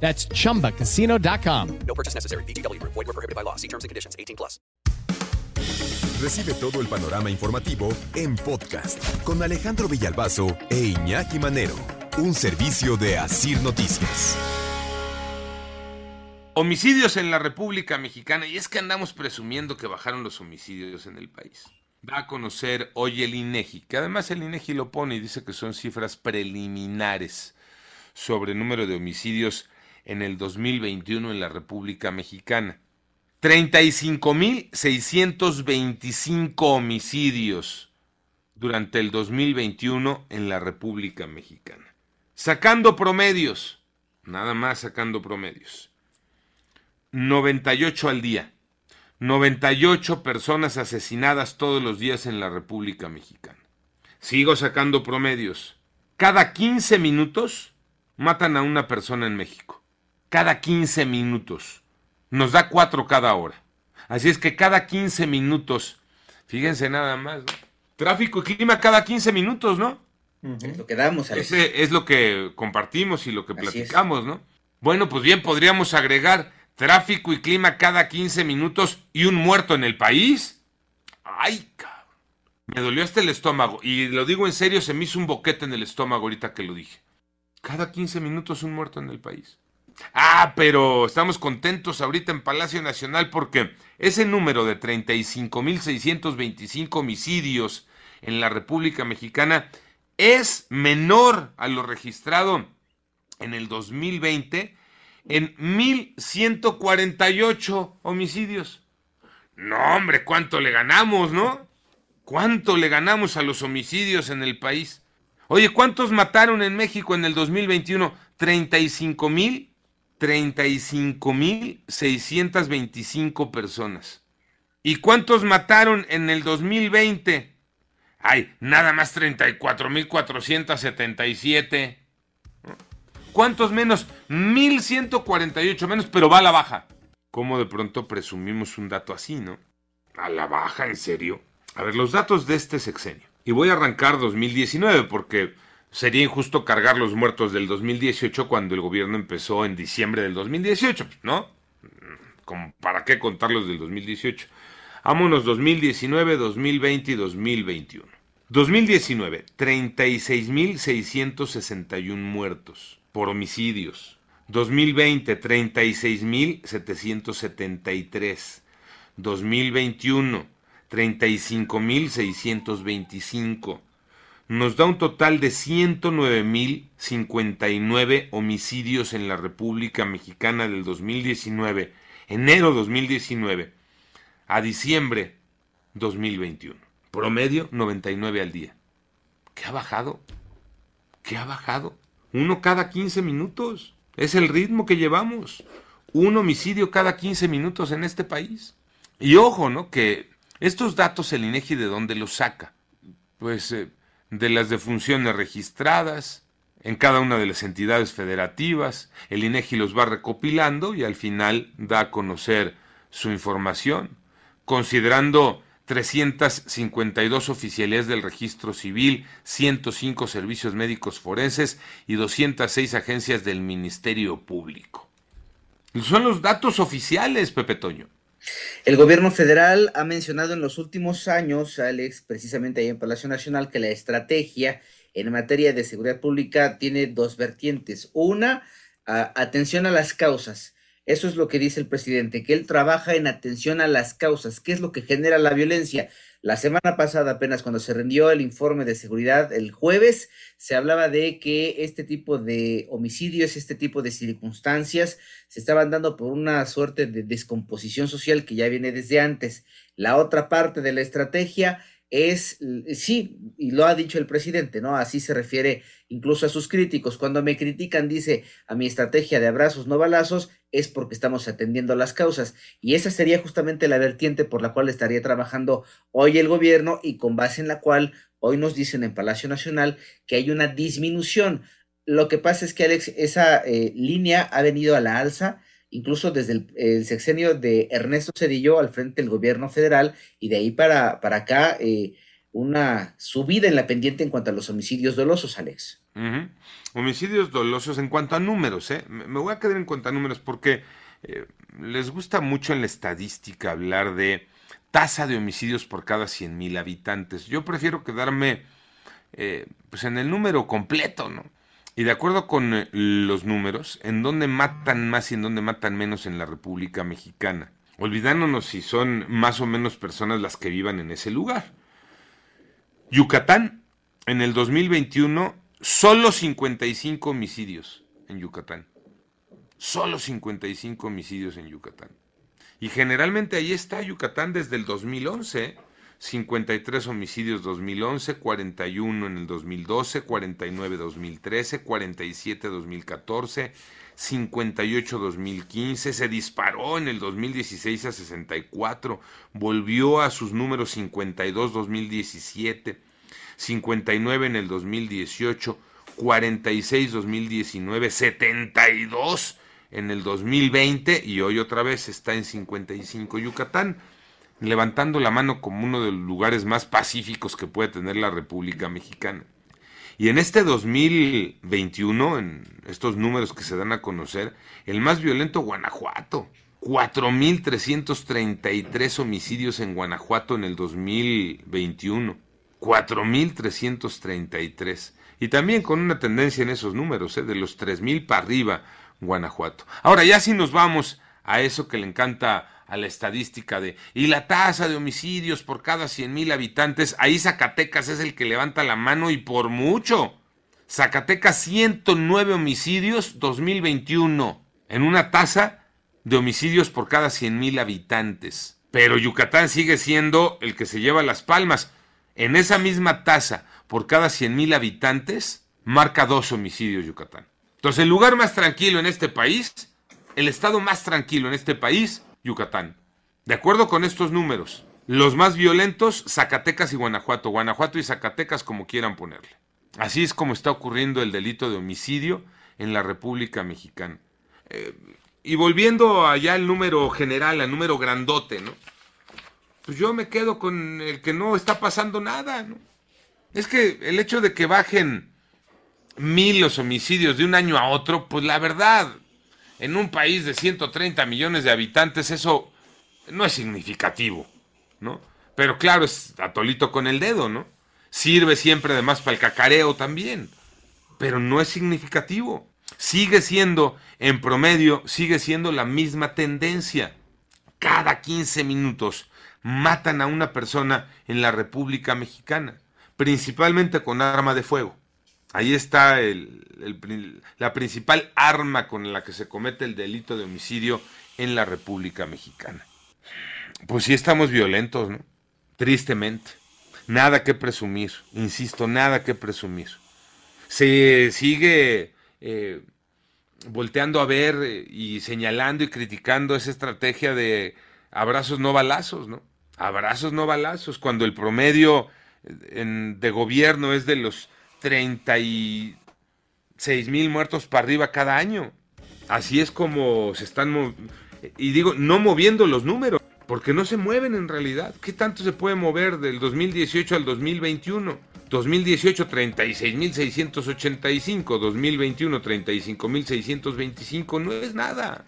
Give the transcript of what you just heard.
That's chumbacasino.com. No purchase necessary. BGW. Void were prohibited by law. See terms and conditions. 18 plus. Recibe todo el panorama informativo en podcast con Alejandro Villalbazo e Iñaki Manero, un servicio de Asir Noticias. Homicidios en la República Mexicana, y es que andamos presumiendo que bajaron los homicidios en el país. Va a conocer hoy el INEGI, que además el INEGI lo pone y dice que son cifras preliminares sobre el número de homicidios en el 2021 en la República Mexicana. 35.625 homicidios durante el 2021 en la República Mexicana. Sacando promedios, nada más sacando promedios. 98 al día. 98 personas asesinadas todos los días en la República Mexicana. Sigo sacando promedios. Cada 15 minutos matan a una persona en México cada 15 minutos. Nos da cuatro cada hora. Así es que cada 15 minutos, fíjense nada más, ¿no? tráfico y clima cada 15 minutos, ¿no? Es lo que damos. Ese es lo que compartimos y lo que platicamos, ¿no? Bueno, pues bien, podríamos agregar tráfico y clima cada 15 minutos y un muerto en el país. Ay, cabrón. Me dolió hasta el estómago. Y lo digo en serio, se me hizo un boquete en el estómago ahorita que lo dije. Cada 15 minutos un muerto en el país. Ah, pero estamos contentos ahorita en Palacio Nacional porque ese número de 35.625 homicidios en la República Mexicana es menor a lo registrado en el 2020 en 1.148 homicidios. No, hombre, ¿cuánto le ganamos, no? ¿Cuánto le ganamos a los homicidios en el país? Oye, ¿cuántos mataron en México en el 2021? 35 mil 35.625 personas. ¿Y cuántos mataron en el 2020? Ay, nada más 34.477. ¿Cuántos menos? 1.148 menos, pero va a la baja. ¿Cómo de pronto presumimos un dato así, no? A la baja, ¿en serio? A ver, los datos de este sexenio. Y voy a arrancar 2019 porque sería injusto cargar los muertos del 2018 cuando el gobierno empezó en diciembre del 2018, ¿no? ¿Para qué contarlos del 2018? Vámonos 2019, 2020 y 2021. 2019, 36.661 muertos por homicidios. 2020, 36.773. 2021, 35.625 nos da un total de 109.059 homicidios en la República Mexicana del 2019, enero 2019, a diciembre 2021. Promedio 99 al día. ¿Qué ha bajado? ¿Qué ha bajado? Uno cada 15 minutos. Es el ritmo que llevamos. Un homicidio cada 15 minutos en este país. Y ojo, ¿no? Que estos datos el INEGI de dónde los saca. Pues eh, de las defunciones registradas en cada una de las entidades federativas. El INEGI los va recopilando y al final da a conocer su información, considerando 352 oficialías del registro civil, 105 servicios médicos forenses y 206 agencias del Ministerio Público. Son los datos oficiales, Pepe Toño. El gobierno federal ha mencionado en los últimos años, Alex, precisamente ahí en Palacio Nacional, que la estrategia en materia de seguridad pública tiene dos vertientes. Una, atención a las causas. Eso es lo que dice el presidente, que él trabaja en atención a las causas. ¿Qué es lo que genera la violencia? La semana pasada, apenas cuando se rindió el informe de seguridad el jueves, se hablaba de que este tipo de homicidios, este tipo de circunstancias se estaban dando por una suerte de descomposición social que ya viene desde antes. La otra parte de la estrategia es, sí, y lo ha dicho el presidente, ¿no? Así se refiere incluso a sus críticos. Cuando me critican, dice, a mi estrategia de abrazos, no balazos, es porque estamos atendiendo las causas. Y esa sería justamente la vertiente por la cual estaría trabajando hoy el gobierno y con base en la cual hoy nos dicen en Palacio Nacional que hay una disminución. Lo que pasa es que, Alex, esa eh, línea ha venido a la alza incluso desde el, sexenio de Ernesto Cedillo al frente del gobierno federal y de ahí para, para acá eh, una subida en la pendiente en cuanto a los homicidios dolosos, Alex. Homicidios dolosos en cuanto a números, ¿eh? Me voy a quedar en cuanto a números porque eh, les gusta mucho en la estadística hablar de tasa de homicidios por cada 100 mil habitantes. Yo prefiero quedarme eh, pues en el número completo, ¿no? Y de acuerdo con eh, los números, ¿en dónde matan más y en dónde matan menos en la República Mexicana? Olvidándonos si son más o menos personas las que vivan en ese lugar. Yucatán, en el 2021, solo 55 homicidios en Yucatán. Solo 55 homicidios en Yucatán. Y generalmente ahí está Yucatán desde el 2011. 53 homicidios 2011, 41 en el 2012, 49 2013, 47 2014, 58 2015, se disparó en el 2016 a 64, volvió a sus números 52 2017, 59 en el 2018, 46 2019, 72 en el 2020 y hoy otra vez está en 55 Yucatán levantando la mano como uno de los lugares más pacíficos que puede tener la República Mexicana. Y en este 2021, en estos números que se dan a conocer, el más violento Guanajuato. 4.333 homicidios en Guanajuato en el 2021. 4.333. Y también con una tendencia en esos números, ¿eh? de los 3.000 para arriba, Guanajuato. Ahora ya si nos vamos a eso que le encanta a la estadística de y la tasa de homicidios por cada 100 mil habitantes, ahí Zacatecas es el que levanta la mano y por mucho. Zacatecas 109 homicidios 2021 en una tasa de homicidios por cada 100 mil habitantes. Pero Yucatán sigue siendo el que se lleva las palmas. En esa misma tasa por cada 100 mil habitantes marca dos homicidios Yucatán. Entonces el lugar más tranquilo en este país, el estado más tranquilo en este país Yucatán. De acuerdo con estos números, los más violentos, Zacatecas y Guanajuato, Guanajuato y Zacatecas como quieran ponerle. Así es como está ocurriendo el delito de homicidio en la República Mexicana. Eh, y volviendo allá al número general, al número grandote, ¿no? Pues yo me quedo con el que no está pasando nada, ¿no? Es que el hecho de que bajen mil los homicidios de un año a otro, pues la verdad, en un país de 130 millones de habitantes eso no es significativo, ¿no? Pero claro, es atolito con el dedo, ¿no? Sirve siempre además para el cacareo también, pero no es significativo. Sigue siendo, en promedio, sigue siendo la misma tendencia. Cada 15 minutos matan a una persona en la República Mexicana, principalmente con arma de fuego. Ahí está la principal arma con la que se comete el delito de homicidio en la República Mexicana. Pues sí estamos violentos, ¿no? Tristemente. Nada que presumir, insisto, nada que presumir. Se sigue eh, volteando a ver eh, y señalando y criticando esa estrategia de abrazos no balazos, ¿no? Abrazos no balazos, cuando el promedio eh, de gobierno es de los 36 mil muertos para arriba cada año. Así es como se están, y digo, no moviendo los números, porque no se mueven en realidad. ¿Qué tanto se puede mover del 2018 al 2021? 2018 36.685, 2021 35.625, no es nada.